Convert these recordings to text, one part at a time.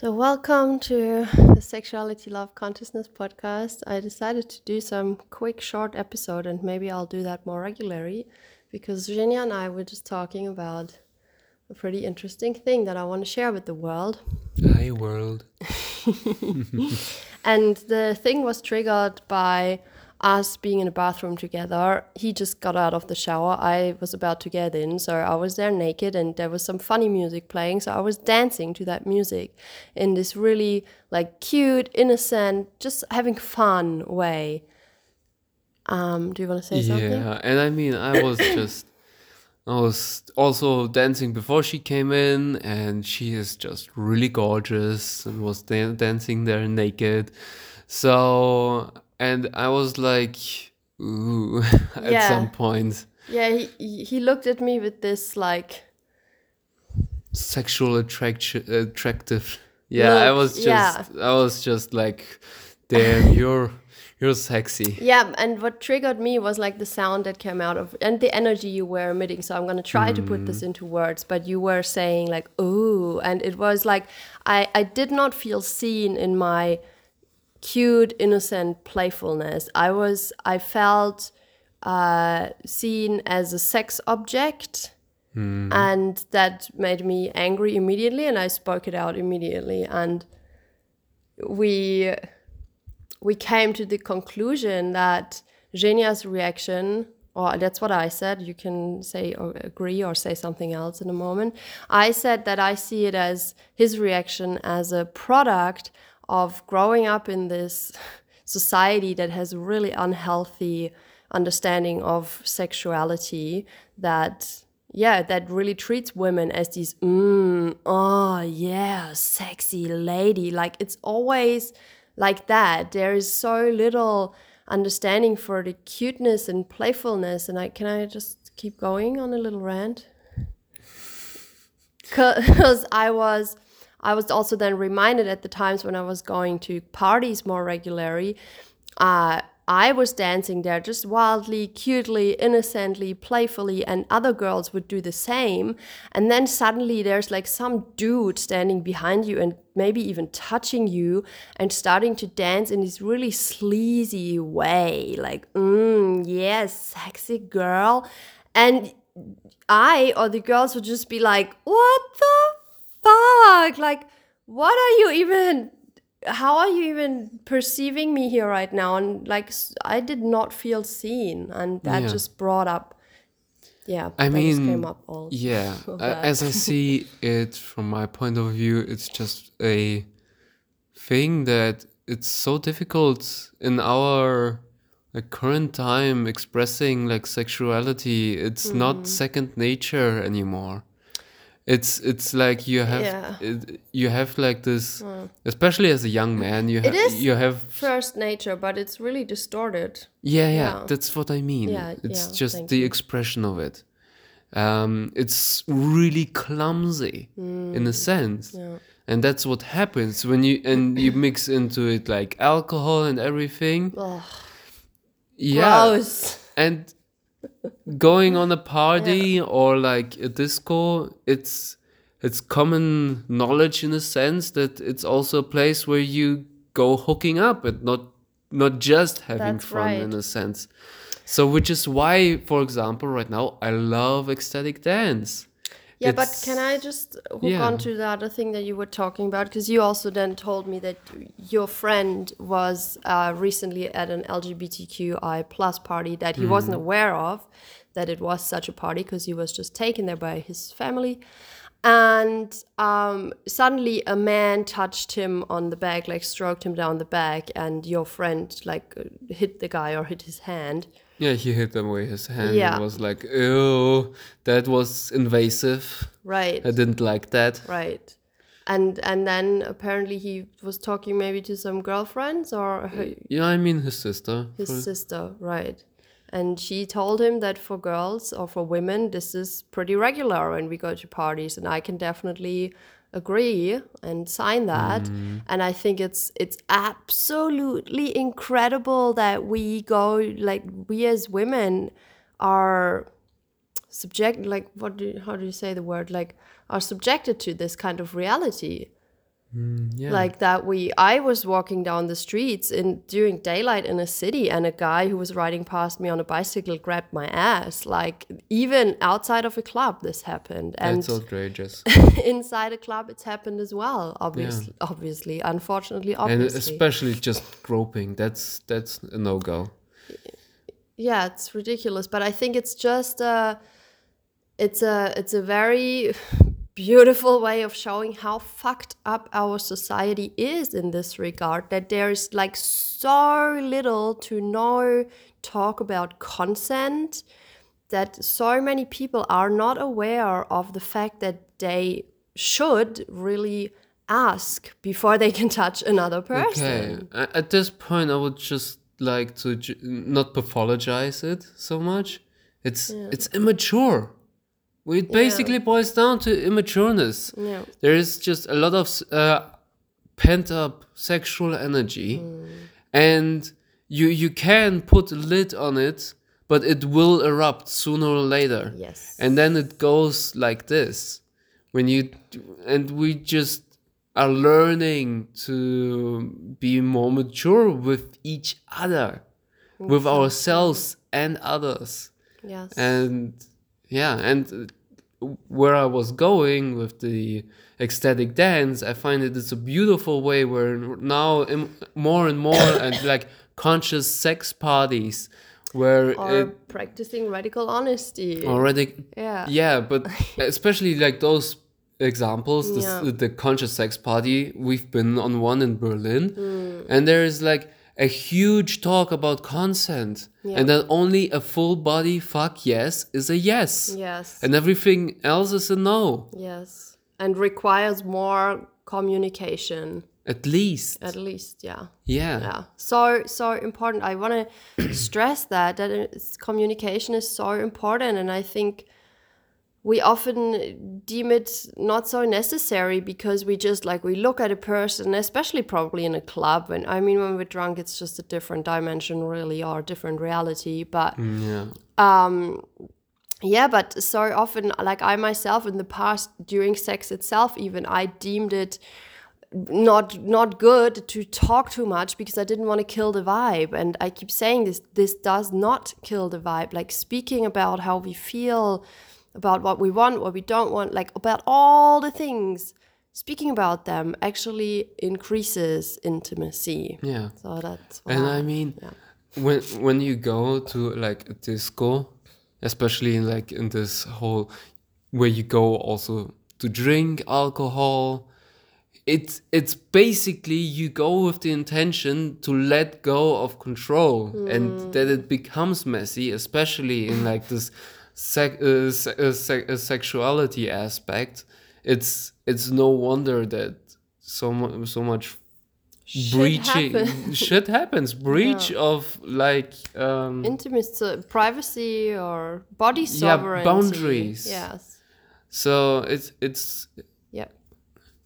So, welcome to the Sexuality Love Consciousness podcast. I decided to do some quick, short episode, and maybe I'll do that more regularly because Zhenya and I were just talking about a pretty interesting thing that I want to share with the world. Hi, world. and the thing was triggered by us being in a bathroom together. He just got out of the shower. I was about to get in, so I was there naked and there was some funny music playing. So I was dancing to that music in this really like cute, innocent, just having fun way. Um, do you want to say something? Yeah, and I mean, I was just, I was also dancing before she came in, and she is just really gorgeous and was dan- dancing there naked. So and I was like, ooh, at Yeah. some point, Yeah, he he looked at me with this like sexual attraction, attractive. Yeah, I was just, yeah. I was just like, damn, you're, you're sexy. Yeah, and what triggered me was like the sound that came out of and the energy you were emitting. So I'm gonna try to put this mm. into words, but you were saying like ooh, and it was like I I did not feel seen in my cute, innocent playfulness. I was I felt uh, seen as a sex object. And that made me angry immediately, and I spoke it out immediately. And we we came to the conclusion that Zhenya's reaction, or that's what I said, you can say or agree or say something else in a moment. I said that I see it as his reaction as a product of growing up in this society that has a really unhealthy understanding of sexuality that yeah that really treats women as these mm, oh yeah sexy lady. Like it's always like that. There is so little understanding for the cuteness and playfulness. And i can i just keep going on a little rant? Because i was i was also then reminded at the times when i was going to parties more regularly uh, I was dancing there just wildly, cutely, innocently, playfully, and other girls would do the same. And then suddenly there's like some dude standing behind you and maybe even touching you and starting to dance in this really sleazy way. Like, mm, yes, sexy girl. And I or the girls would just be like, what the fuck? Like, what are you even how are you even perceiving me here right now and like I did not feel seen and that Yeah. just brought up yeah I mean, came up all Yeah, of a- that. as I see it from my point of view, it's just a thing that it's so difficult in our like current time expressing like sexuality. It's Hmm. not second nature anymore. It's it's like you have Yeah. Hmm. it, you have like this, especially as a young man. You have you have first nature but it's really distorted yeah, yeah, Yeah. that's what I mean. Yeah, it's yeah, just the you. expression of it. Um, it's really clumsy in a sense, Mm, yeah. and that's what happens when you and you mix into it like alcohol and everything. Ugh, Yeah, gross and going on a party or like a disco, it's it's common knowledge in a sense that it's also a place where you go hooking up and not not just having That's fun in a sense. So which is why, for example, right now I love ecstatic dance. Yeah, but can I just hook Yeah. on to the other thing that you were talking about? Because you also then told me that your friend was uh, recently at an LGBTQI plus party that he wasn't Mm-hmm. aware of, that it was such a party because he was just taken there by his family. And um, suddenly a man touched him on the back, like stroked him down the back, and your friend like uh, hit the guy or hit his hand. Yeah, he hit them away his hand Yeah. and was like, "Ew, that was invasive. Right. I didn't like that." Right. And and then apparently he was talking maybe to some girlfriends or her, Yeah, I mean his sister. his sister, right? And she told him that for girls or for women, this is pretty regular when we go to parties, and I can definitely agree and sign that. Mm. And I think it's it's absolutely incredible that we go like we as women are subject like what do how do you say the word? Like are subjected to this kind of reality Mm, yeah. like that we i was walking down the streets in during daylight in a city and a guy who was riding past me on a bicycle grabbed my ass like even outside of a club this happened and That's outrageous. inside a club it's happened as well obviously obviously unfortunately and obviously especially just groping. That's that's a no go. yeah it's ridiculous but i think it's just a it's a it's a very beautiful way of showing how fucked up our society is in this regard that there's like so little to no talk about consent that so many people are not aware of the fact that they should really ask before they can touch another person Okay. At this point, I would just like to not pathologize it so much. It's it's immature. It basically boils down to immatureness. Yeah. There is just a lot of uh, pent up sexual energy, Mm. and you you can put a lid on it, but it will erupt sooner or later. yes And then it goes like this. When you and we just are learning to be more mature with each other, with ourselves and others. yes And yeah, and where I was going with the ecstatic dance, I find it is a beautiful way where now more and more and like conscious sex parties where or it practicing radical honesty already yeah yeah, but especially like those examples, Yeah. the conscious sex party, we've been on one in Berlin, Hmm. and there is like a huge talk about consent, Yeah. and that only a full body fuck yes is a yes, yes and everything else is a no, Yes. And requires more communication, at least. at least, yeah. yeah. Yeah. So so important. I want to stress that that communication is so important and I think we often deem it not so necessary because we just like we look at a person especially probably in a club and i mean when we're drunk it's just a different dimension really or a different reality but mm, Yeah. Um, yeah but so often like i myself in the past during sex itself even i deemed it not not good to talk too much because i didn't want to kill the vibe and i keep saying this this does not kill the vibe like speaking about how we feel about what we want what we don't want like about all the things speaking about them actually increases intimacy Yeah. so that's And why- I mean, yeah. when when you go to like a disco, especially in like in this whole where you go also to drink alcohol, it's it's basically you go with the intention to let go of control and mm. that it becomes messy, especially in like this sec- uh, se- uh, se- uh, sexuality aspect. It's it's no wonder that so mu- so much Shit breaching happens. shit happens breach of like um intimacy, privacy, or body Yeah, boundaries. Yes. so it's it's Yeah.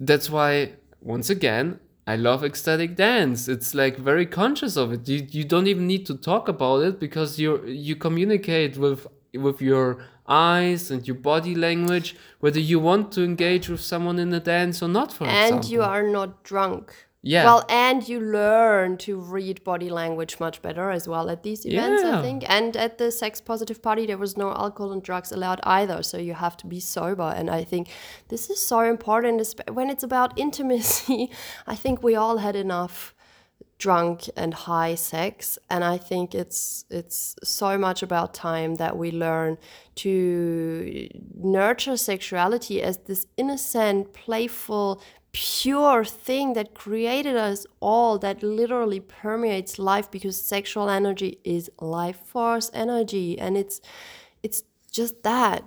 that's why once again i love ecstatic dance it's like very conscious of it you, you don't even need to talk about it because you you communicate with with your eyes and your body language whether you want to engage with someone in a dance or not for And example you are not drunk. Yeah. Well, and you learn to read body language much better as well at these events, I think. And at the sex positive party, there was no alcohol and drugs allowed either. So you have to be sober. And I think this is so important when it's about intimacy. I think we all had enough drunk and high sex and i think it's it's so much about time that we learn to nurture sexuality as this innocent playful pure thing that created us all that literally permeates life because sexual energy is life force energy and it's it's just that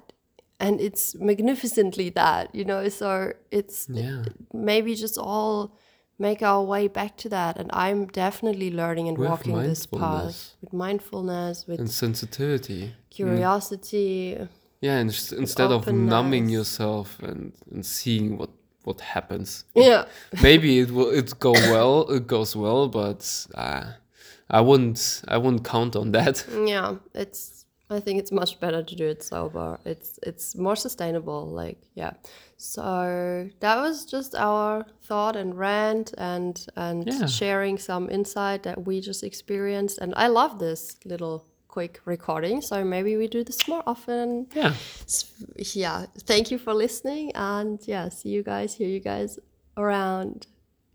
and it's magnificently that you know? So it's yeah. maybe just all make our way back to that. And i'm definitely learning and With walking this path with mindfulness with and sensitivity. Curiosity Yeah, and instead of numbing yourself and, and seeing what what happens, yeah. Maybe it will it go well. It goes well, but uh, I wouldn't I wouldn't count on that. yeah it's I think it's much better to do it sober. It's it's more sustainable. Like yeah. So that was just our thought and rant and and Yeah. sharing some insight that we just experienced. And I love this little quick recording. So maybe we do this more often. Yeah. Yeah. Thank you for listening. And yeah, see you guys. Hear you guys around.